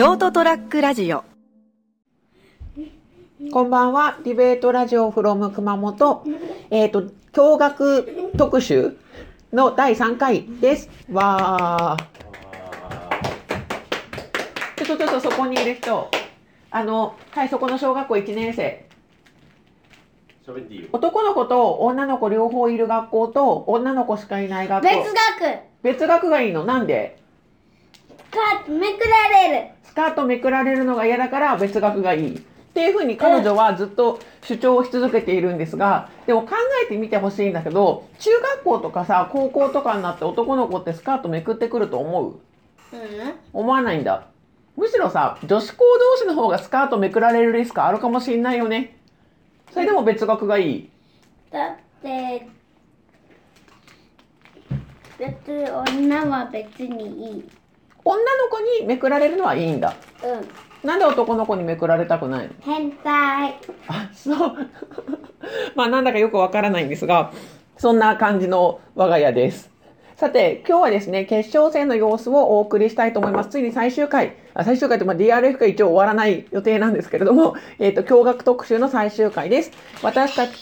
ショートトラックラジオこんばんは。ディベートラジオフロム熊本。えっ、と、驚愕特集の第3回です。わー。ちょっとちょっとそこにいる人。あの、はい、そこの小学校1年生。喋っていいよ。男の子と女の子両方いる学校と女の子しかいない学校。別学別学がいいの？なんで？かめくられるスカートめくられるのが嫌だから別学がいい。っていうふうに彼女はずっと主張をし続けているんですが、でも考えてみてほしいんだけど、中学校とかさ、高校とかになって男の子ってスカートめくってくると思う？うん思わないんだ。むしろさ、女子校同士の方がスカートめくられるリスクあるかもしんないよね。それでも別学がいい。だって別女は別にいい女の子にめくられるのはいいんだ。うんなんで男の子にめくられたくないの？変態あ、そう。まあなんだかよくわからないんですが、そんな感じの我が家です。さて、今日はですね、決勝戦の様子をお送りしたいと思います。ついに最終回、あ最終回って、まあ、DRF が一応終わらない予定なんですけれども、えっ、と、驚愕特集の最終回です。私たち、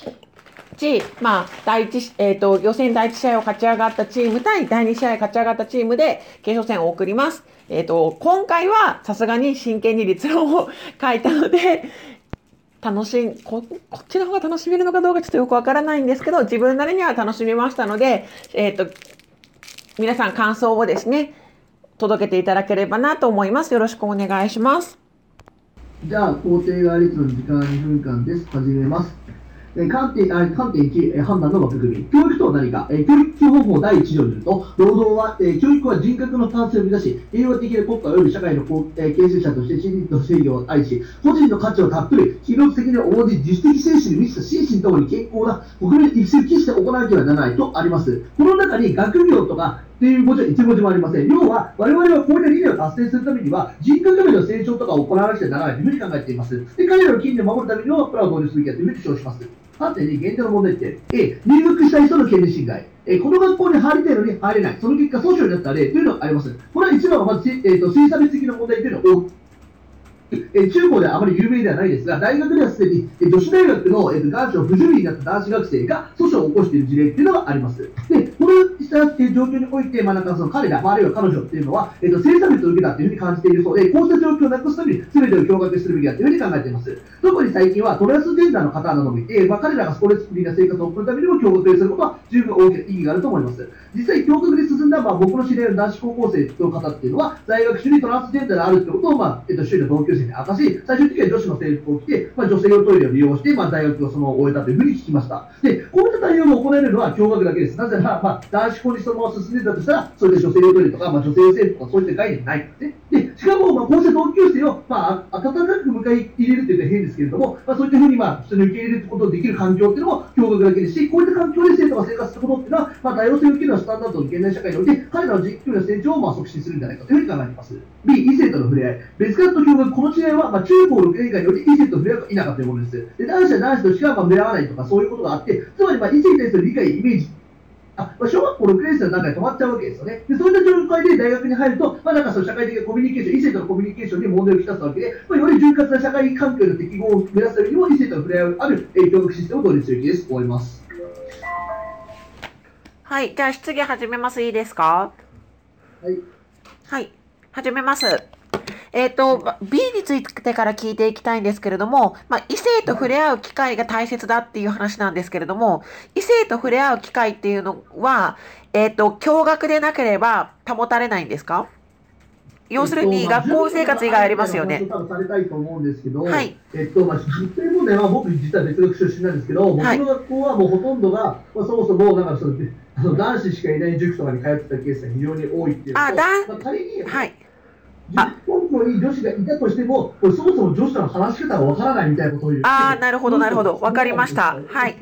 まあ、第一、えっ、と、予選第一試合を勝ち上がったチーム対第二試合勝ち上がったチームで、決勝戦を送ります。えっ、と、今回はさすがに真剣に立論を書いたので、楽しんこ、こっちの方が楽しめるのかどうかちょっとよくわからないんですけど、自分なりには楽しめましたので、えっ、と、皆さん感想をですね、届けていただければなと思います。よろしくお願いします。じゃあ、肯定概率の時間2分間です。始めます。観点観点1、判断の枠組み。教育とは何か、教育基本法第1条によると、労働は、教育は人格の完成を目指し、平和的な国家及び社会の、形成者として真理と正義を愛し、個人の価値をたっぷり、機能的に応じ、自主的精神に満ちた心身ともに健康な国民育成を期して行わなければならないとあります。この中に学業とか、っていう文字は一文字もありません。要は、我々はこういった理念を達成するためには、人格の成長とかを行わなくてはならないというふうに考えています。で、彼らの権利を守るためには、プラを導入すべきだというふうに主張します。3点に限定の問題点。A、入学した人の権利侵害。えこの学校に入りたいのに入れない。その結果、訴訟になった例というのがあります。これは一番はまず、えー、と性差別的な問題というのはえー中高ではあまり有名ではないですが、大学ではすでに、え女子大学の、えー、と男子を不十分になった男子学生が訴訟を起こしている事例というのがあります。で、このした、えー状況において、まあ、なんかその彼ら、まあ、あるいは彼女っていうのは、えー、と性差別を受けたというふうに感じているそうで、こうした状況をなくすために、全てを驚愕するべきだというふうに考えています。特に最近はトランスジェンダーの方などもいて、まあ、彼らがストレスフリーな生活を送るためにも驚愕することは十分大きな意義があると思います。実際、驚愕で進んだ、まあ、僕の知り合いの男子高校生の方っていうのは、在学中にトランスジェンダーであるってことを、まあえっと周囲の同級生に明かし、最終的には女子の制服を着て、まあ、女性用トイレを利用して、まあ、大学をその終えたというふうに聞きました。で、こういった対応が行えるのは驚愕だけです。なぜなら、まあ、男子校にそのまま進んでたとしたら、それで女性トイレとか、まあ、女性用制服とかそういった概念ないからね。で、しかも、まあ、こうした同級生を、まあ、温かく迎え入れるというのは変ですけれども、まあ、そういったふうに、まあ、普通に受け入れることができる環境っていうのも驚愕だけですし、こういった環境で生徒が生活することっていうのは、まあ、多様性を受けるのはスタンダードの現代社会において、彼らの実況や成長をまあ促進するんじゃないかというふうに考えています。B、異性との触れ合い。別学と驚愕、この違いは、まあ、中高6年以下において異性と触れ合うか否かというものです。で男子は男子としかまあ触れ合わないとか、そういうことがあって、つまり、まあ、異性に対する理解、イメージ、あまあ、小学校6年生の段階で止まっちゃうわけですよね。でそういった状態で大学に入ると、まあ、なんかその社会的なコミュニケーション、異性とのコミュニケーションに問題をきたすわけで、まあ、より潤滑な社会環境の適合を目指すためにも、異性との触れ合いあるえー教育システムを導入するべきです。終わります。はい。じゃあ質疑始めます。いいですか？はい。はい。始めます。えっ、と、B についてから聞いていきたいんですけれども、まあ、異性と触れ合う機会が大切だっていう話なんですけれども、異性と触れ合う機会っていうのは、えっ、と、驚愕でなければ保たれないんですか？要するに、学校生活以外ありますよね。多分されたいと思うんですけど、はいえっと、まあ、実際問題は僕実は別学出身なんですけど、僕はいの学校はもうほとんどが、まあ、そもそもなんかその男子しかいない塾とかに通ってたケースが非常に多いっていうあだまあ、仮に、はい。あ。根拠に女子がいたとしても、これそもそも女子との話し方がわからないみたいなことを言ってあーなるほどなるほど。わかりました。はい。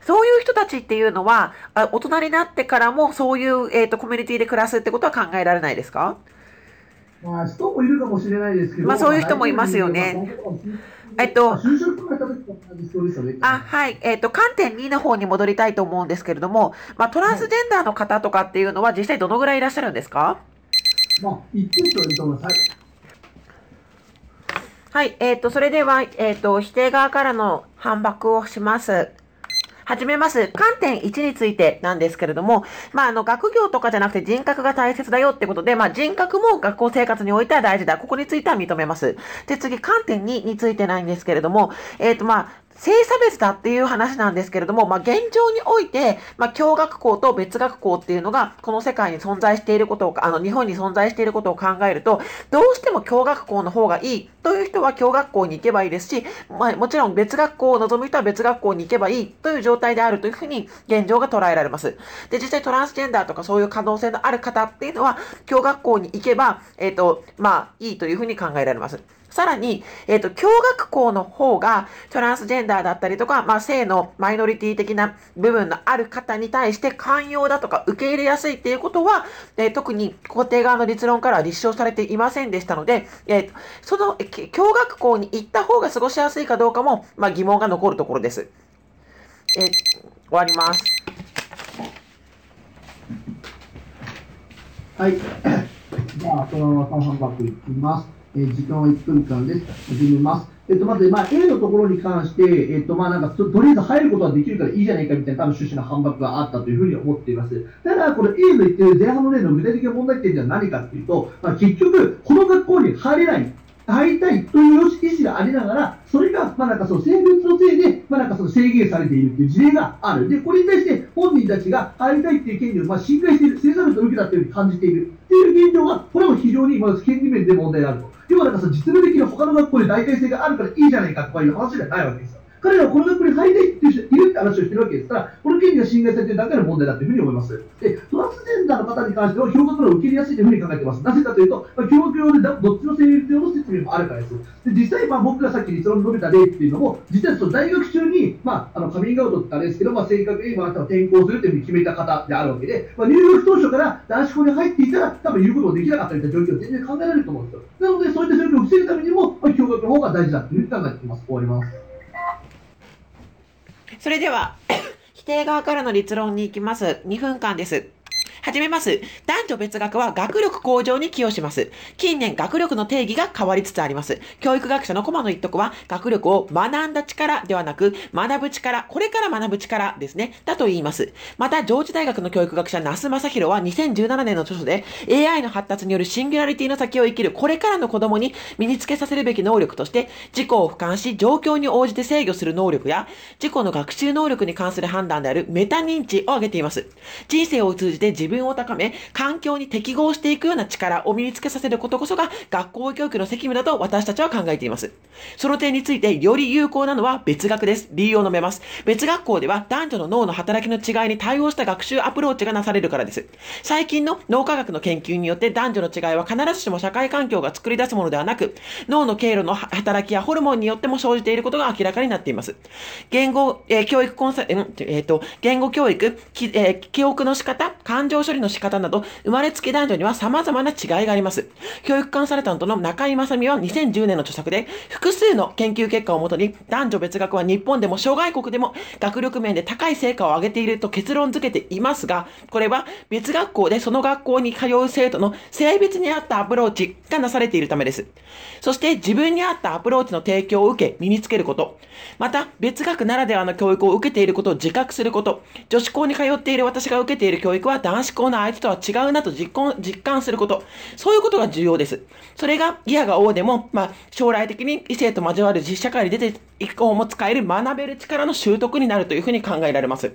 そういう人たちっていうのは、あ大人になってからもそういう、えっ、と、コミュニティで暮らすってことは考えられないですか？まあ、人もいるかもしれないですけど、まあそういう人もいますよね。えっと。あ、はい。えっ、と、観点2の方に戻りたいと思うんですけれども、まあ、トランスジェンダーの方とかっていうのは実際どのぐらいいらっしゃるんですか？まあ、1点といいと思います。はい。はい、えっ、と、それでは、えっ、と、否定側からの反駁をします。始めます。観点1についてなんですけれども、まあ、あの、学業とかじゃなくて人格が大切だよってことで、まあ、人格も学校生活においては大事だ。ここについては認めます。で、次、観点2についてないんですけれども、えっ、と、まあ、性差別だっていう話なんですけれども、まあ、現状において、まあ、共学校と別学校っていうのが、この世界に存在していることを、あの、日本に存在していることを考えると、どうしても共学校の方がいいという人は共学校に行けばいいですし、まあ、もちろん別学校を望む人は別学校に行けばいいという状態であるというふうに現状が捉えられます。で、実際トランスジェンダーとかそういう可能性のある方っていうのは、共学校に行けば、えっ、と、まあ、いいというふうに考えられます。さらに、えっ、と、共学校の方が、トランスジェンダーだったりとか、まあ、性のマイノリティ的な部分のある方に対して寛容だとか受け入れやすいっていうことは、えー特に肯定側の立論からは立証されていませんでしたので、えーその、共学校に行った方が過ごしやすいかどうかも、まあ、疑問が残るところです。えー終わります。はい。じゃあ、そのまま3番バックいきます。えー時間は1分間です。始めます。えっと、まず、まあ、A のところに関して、えっと、まあ、なんか、ととりあえず入ることはできるからいいじゃないかみたいな、多分趣旨の反駁があったというふうに思っています。ただ、これ A の言ってる前半の例の具体的な問題点じゃ何かっていうと、まあ、結局、この学校に入れない。入りたいという意思がありながら、それが、まあなんかその性別のせいで、まあなんかその制限されているっていう事例がある。で、これに対して本人たちが入りたいっていう権利をまあ侵害している、性差別を受けたというふうに感じているっていう現状が、これも非常にまず権利面で問題があると。要はなんかその実務的に他の学校で代替性があるからいいじゃないかとかいう話じゃないわけですよ。彼らはこの学校に入りたいっていう人いるって話をしてるわけですから、この権利が侵害されているだけの問題だというふうに思います。で、トランスジェンダーの方に関しては、氷河の受け入れやすいというふうに考えています。なぜかというと、まあ、教育用でどっちの性別用の説明もあるからです。で、実際、まあ、僕がさっき立論に述べた例っていうのも、実はその大学中に、まあ、あの、カミングアウトってあれですけど、まあ、正確に、まあ、転校するというふうに決めた方であるわけで、まあ、入学当初から男子校に入っていたら、多分言うことができなかったみたいな状況は全然考えられると思うんですよ。なので、そういった状況を防ぐためにも、まあ、教学の方が大事だというふうに考えています。終わります。それでは、否定側からの立論に行きます。2分間です。始めます。男女別学は学力向上に寄与します。近年、学力の定義が変わりつつあります。教育学者の駒の一徳は、学力を学んだ力ではなく、学ぶ力、これから学ぶ力ですね、だと言います。また、上智大学の教育学者、那須正宏は2017年の著書で、AI の発達によるシンギュラリティの先を生きる、これからの子供に身につけさせるべき能力として、自己を俯瞰し、状況に応じて制御する能力や、自己の学習能力に関する判断であるメタ認知を挙げています。人生を通じて自分を高め、環境に適合していくような力を身につけさせることこそが学校教育の責務だと私たちは考えています。その点についてより有効なのは別学です。理由を述べます。別学校では男女の脳の働きの違いに対応した学習アプローチがなされるからです。最近の脳科学の研究によって男女の違いは必ずしも社会環境が作り出すものではなく、脳の経路の働きやホルモンによっても生じていることが明らかになっています。言語、えー教育コンサル、えっ、と、言語教育、えー記憶の仕方、感情処理の仕方など、生まれつき男女には様々な違いがあります。教育コンサルタントの中井正美は2010年の著作で、複数の研究結果をもとに、男女別学は日本でも諸外国でも学力面で高い成果を上げていると結論付けていますが、これは別学校でその学校に通う生徒の性別に合ったアプローチがなされているためです。そして自分に合ったアプローチの提供を受け身につけること、また別学ならではの教育を受けていることを自覚すること、女子校に通っている私が受けている教育は男子思考の相手とは違うなと実感実感すること、そういうことが重要です。それがギアが王でも、まあ、将来的に異性と交わる実社会に出ていく方も使える学べる力の習得になるというふうに考えられます。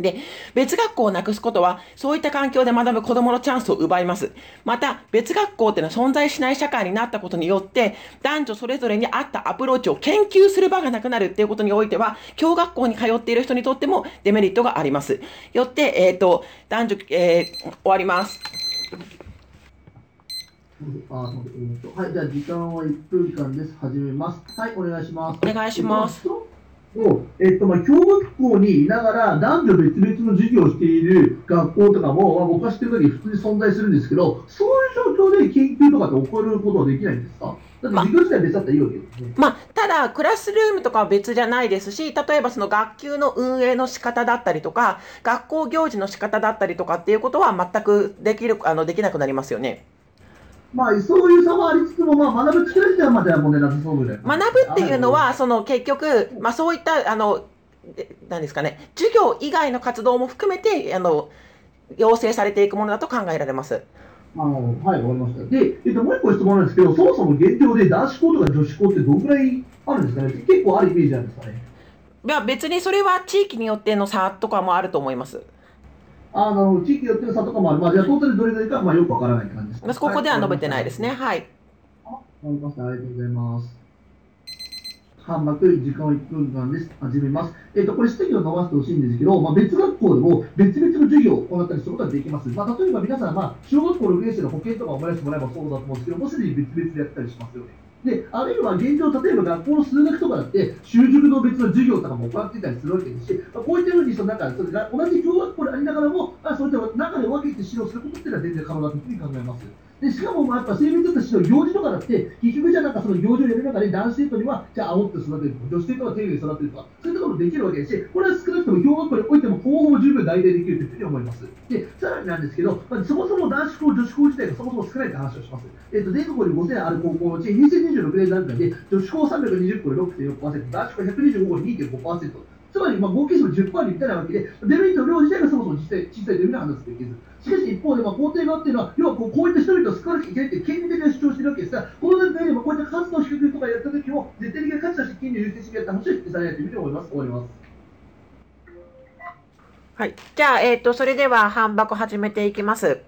で、別学校をなくすことは、そういった環境で学ぶ子供のチャンスを奪います。また、別学校っていうのは存在しない社会になったことによって、男女それぞれに合ったアプローチを研究する場がなくなるっていうことにおいては、共学校に通っている人にとってもデメリットがあります。よって、えっ、と、男女、えー終わります。あそうえーとはい、じゃあ時間は1分間です。始めます。はい、お願いします。お願いしますえっと。もうえっとまあ、共学校にいながら男女別々の授業をしている学校とかも、まあ、僕は知ってる限り普通に存在するんですけど、そういう状況で研究とかって起こることはできないんですか？だって授業自体別だったらいいわけですね。まあ、ただ、クラスルームとかは別じゃないですし、例えばその学級の運営の仕方だったりとか、学校行事の仕方だったりとかっていうことは全くできる、あの、できなくなりますよね。まあ、そういう差はありつつも、まあ、学ぶ力自体までは問題なさそうぐらい。学ぶっていうのは、その結局、まあ、そういったあのえなんですかね、授業以外の活動も含めてあの養成されていくものだと考えられます。あのはい、わかりました。で、えっと、もう一個質問なんですけど、そもそも現状で男子校とか女子校ってどんぐらいあるんですかね？結構あるイメージなんですかね？いや別にそれは地域によっての差とかもあると思います。あの、地域によっての差とかもある。まあ、じゃあ、トータルどれぐらいか、まあ、よくわからない感じですか、ここでは述べてないですね。。はい。わかりました。ありがとうございます。半幕、時間は1分間です。始めます。えっ、と、これ質疑を伸ばしてほしいんですけど、まあ、別学校でも別々の授業を行ったりすることができます。まあ、例えば皆さん、まあ、小学校6年生の保険とかを思い出してもらえばそうだと思うんですけど、もうすでに別々でやったりしますよね。で、あるいは現状、例えば学校の数学とかだって、習熟の別の授業とかも行ってたりするわけですし、まあ、こういったように、そのなんか、それが同じ教学校でありながらも、まあ、そういった中で分けて指導することっていうのは全然可能だというふうに考えます。でしかも、まあ、やっぱ性別としての行事とかだって、結局じゃなんかその行事をやる中で男子生徒には、じゃあ煽って育てる、女子生徒は丁寧に育てるとか、そういったこともできるわけですし、これは少なくとも小学校においても方法も十分代替できるというふうに思います。で、さらになんですけど、まあ、そもそも男子校、女子校自体がそもそも少ないって話をします。えっ、と、全国に5000ある高校のうち、2026年段階で、女子校320校で6.4%、男子校125校で2.5%。つまり、まあ、合計数10%に満たないわけで、デメリットの量自体がそもそも小さい小さいというふうに話すべきです。しかし一方で、まあ、肯定側っていうのは、要はこうこういった人々を救わなきゃいけないっていう権利的な主張しているわけですが、この段階でもこういった活動を低くとかやった時も、絶対的な価値として権利を優先してやった話を否定されないというふうに思います。終わります。はい。じゃあ、えっ、と、それでは、反箱始めていきます。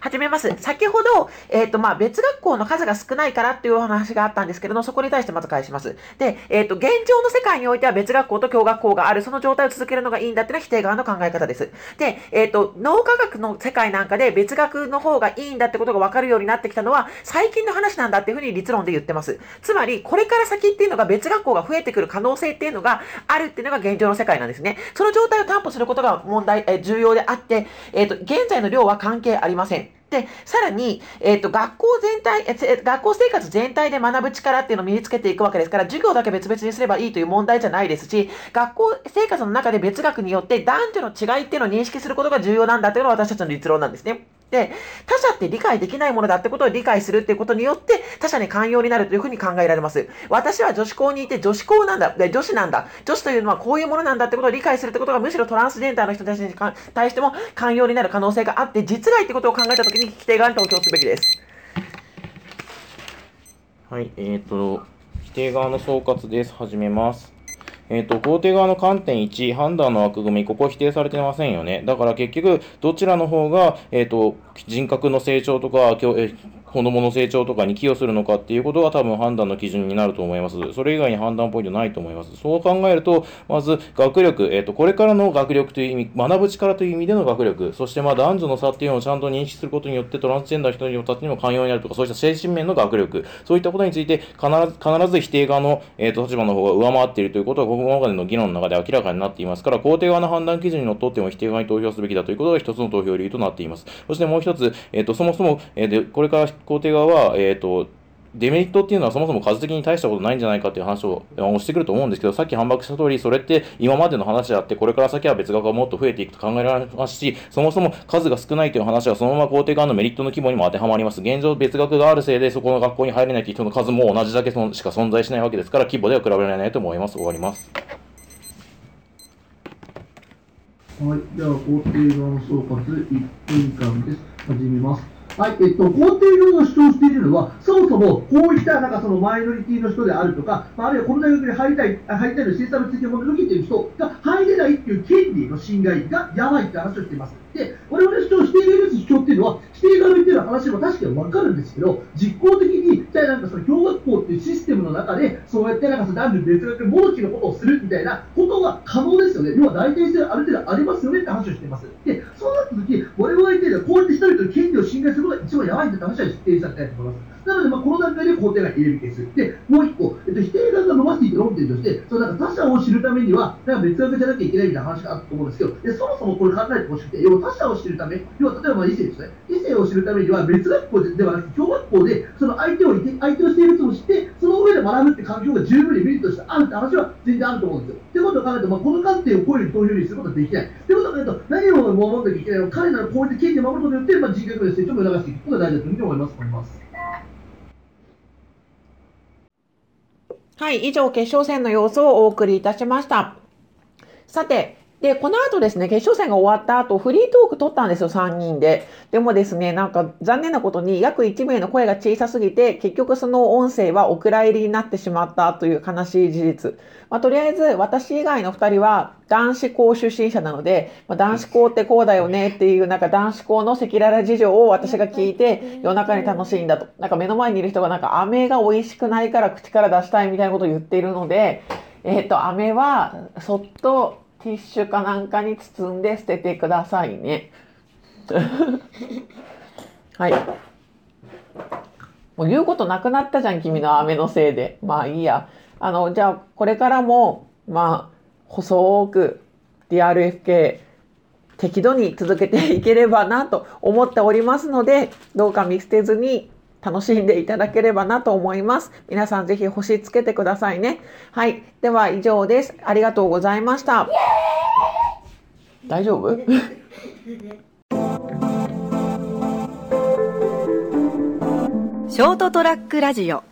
始めます。先ほど、えっ、と、まあ、別学校の数が少ないからっていうお話があったんですけれども、そこに対してまず返します。で、えっ、と、現状の世界においては別学校と共学校がある、その状態を続けるのがいいんだっていうのは否定側の考え方です。で、えっ、と、脳科学の世界なんかで別学の方がいいんだってことが分かるようになってきたのは、最近の話なんだっていうふうに立論で言ってます。つまり、これから先っていうのが別学校が増えてくる可能性っていうのがあるっていうのが現状の世界なんですね。その状態を担保することが問題、えー重要であって、えっ、と、現在の量は関係ありません。で、さらに、えっ、と、学校全体、え学校生活全体で学ぶ力っていうのを身につけていくわけですから、授業だけ別々にすればいいという問題じゃないですし、学校生活の中で別学によって男女の違いっていうのを認識することが重要なんだというのが私たちの立論なんですね。で、他者って理解できないものだってことを理解するっていうことによって、他者に寛容になるというふうに考えられます。私は女子校にいて女子校なんだ、で女子なんだ、女子というのはこういうものなんだってことを理解するってことがむしろトランスジェンダーの人たちに対しても寛容になる可能性があって、実害ってことを考えたときに規定側に投票すべきです。はい、えっ、と、否定側の総括です。始めます。えっ、と、肯定側の観点1、判断の枠組み、ここ否定されてませんよね。だから結局、どちらの方が、えっ、と、人格の成長とか、子供の成長とかに寄与するのかっていうことが多分判断の基準になると思います。それ以外に判断ポイントないと思います。そう考えると、まず学力、えっ、と、これからの学力という意味、学ぶ力という意味での学力、そしてまあ男女の差っていうのをちゃんと認識することによってトランスジェンダーの人たちにも寛容になるとか、そういった精神面の学力、そういったことについて必ず必ず否定側の、えー、と立場の方が上回っているということは、ここまでの議論の中で明らかになっていますから、肯定側の判断基準にのっとっても否定側に投票すべきだということが一つの投票理由となっています。そしてもう一つ、えー、とそもそも、えーでこれから肯定側は、えーとデメリットっていうのはそもそも数的に大したことないんじゃないかっていう話をあのしてくると思うんですけど、さっき反駁した通り、それって今までの話であって、これから先は別学がもっと増えていくと考えられますし、そもそも数が少ないという話はそのまま肯定側のメリットの規模にも当てはまります。現状別学があるせいで、そこの学校に入れないという人の数も同じだけそのしか存在しないわけですから、規模では比べられないと思います。終わります。はい、では、肯定側の総括、1分間です。始めます。はい、えっと、肯定側が主張しているのは、そもそも、こういった、なんかそのマイノリティの人であるとか、まあ、あるいはこの大学に入りたい、入りたいの生産の追求を求めている人が入れないっていう権利の侵害がやばいって話をしています。で、我々主張している主張っていうのは、否定側の言ってる話も確かにわかるんですけど、実効的に、じゃあなんかその共学校っていうシステムの中で、そうやってなんかその男女別学もどきのことをするみたいなことが可能ですよね。要は大体性ある程度ありますよねって話をしています。で、そうなった時、我々ってるのはこうやって人々の権利を侵害することが一番やばいんだって話は否定されたいと思います。なので、まあ、この段階で肯定が入れるべきです。で、もう一個、えっと、否定側が伸ばしていく論点として、そのなんか他者を知るためには、なんか別学じゃなきゃいけないみたいな話があったと思うんですけど、でそもそもこれ考えてほしくて、要は他者を知るため、要は例えば異性ですね。異性を知るためには別学校ではなくて、共学校で、その相手を、相手のしている人を知って、で学ぶって環境が十分にメリットしてあるって話は全然あると思うんですよ。ってことを考えると、まあ、この観点を声に投票にすることはできない。ってことを考えると、何を守らなきゃいけないのか、彼らのこうい権利を守ることによって、まあ、人格の成長促していく。ことが大事だというふうに思います。思いますはい、以上、決勝戦の様子をお送りいたしました。さて、で、この後ですね、決勝戦が終わった後、フリートーク取ったんですよ、3人で。でもですね、なんか残念なことに約1名の声が小さすぎて、結局その音声はお蔵入りになってしまったという悲しい事実。まあ、とりあえず、私以外の2人は男子校出身者なので、まあ、男子校ってこうだよねっていう、なんか男子校の赤裸々事情を私が聞いて、夜中に楽しいんだと。なんか目の前にいる人がなんか飴が美味しくないから口から出したいみたいなことを言っているので、えっ、と、飴はそっとティッシュかなんかに包んで捨ててくださいね。はい。もう言うことなくなったじゃん、君の飴のせいで。まあいいや。あの、じゃあ、これからも、まあ、細く DRFK 適度に続けていければなと思っておりますので、どうか見捨てずに楽しんでいただければなと思います。皆さんぜひ星つけてくださいね。はい。では以上です。ありがとうございました。大丈夫？ショートトラックラジオ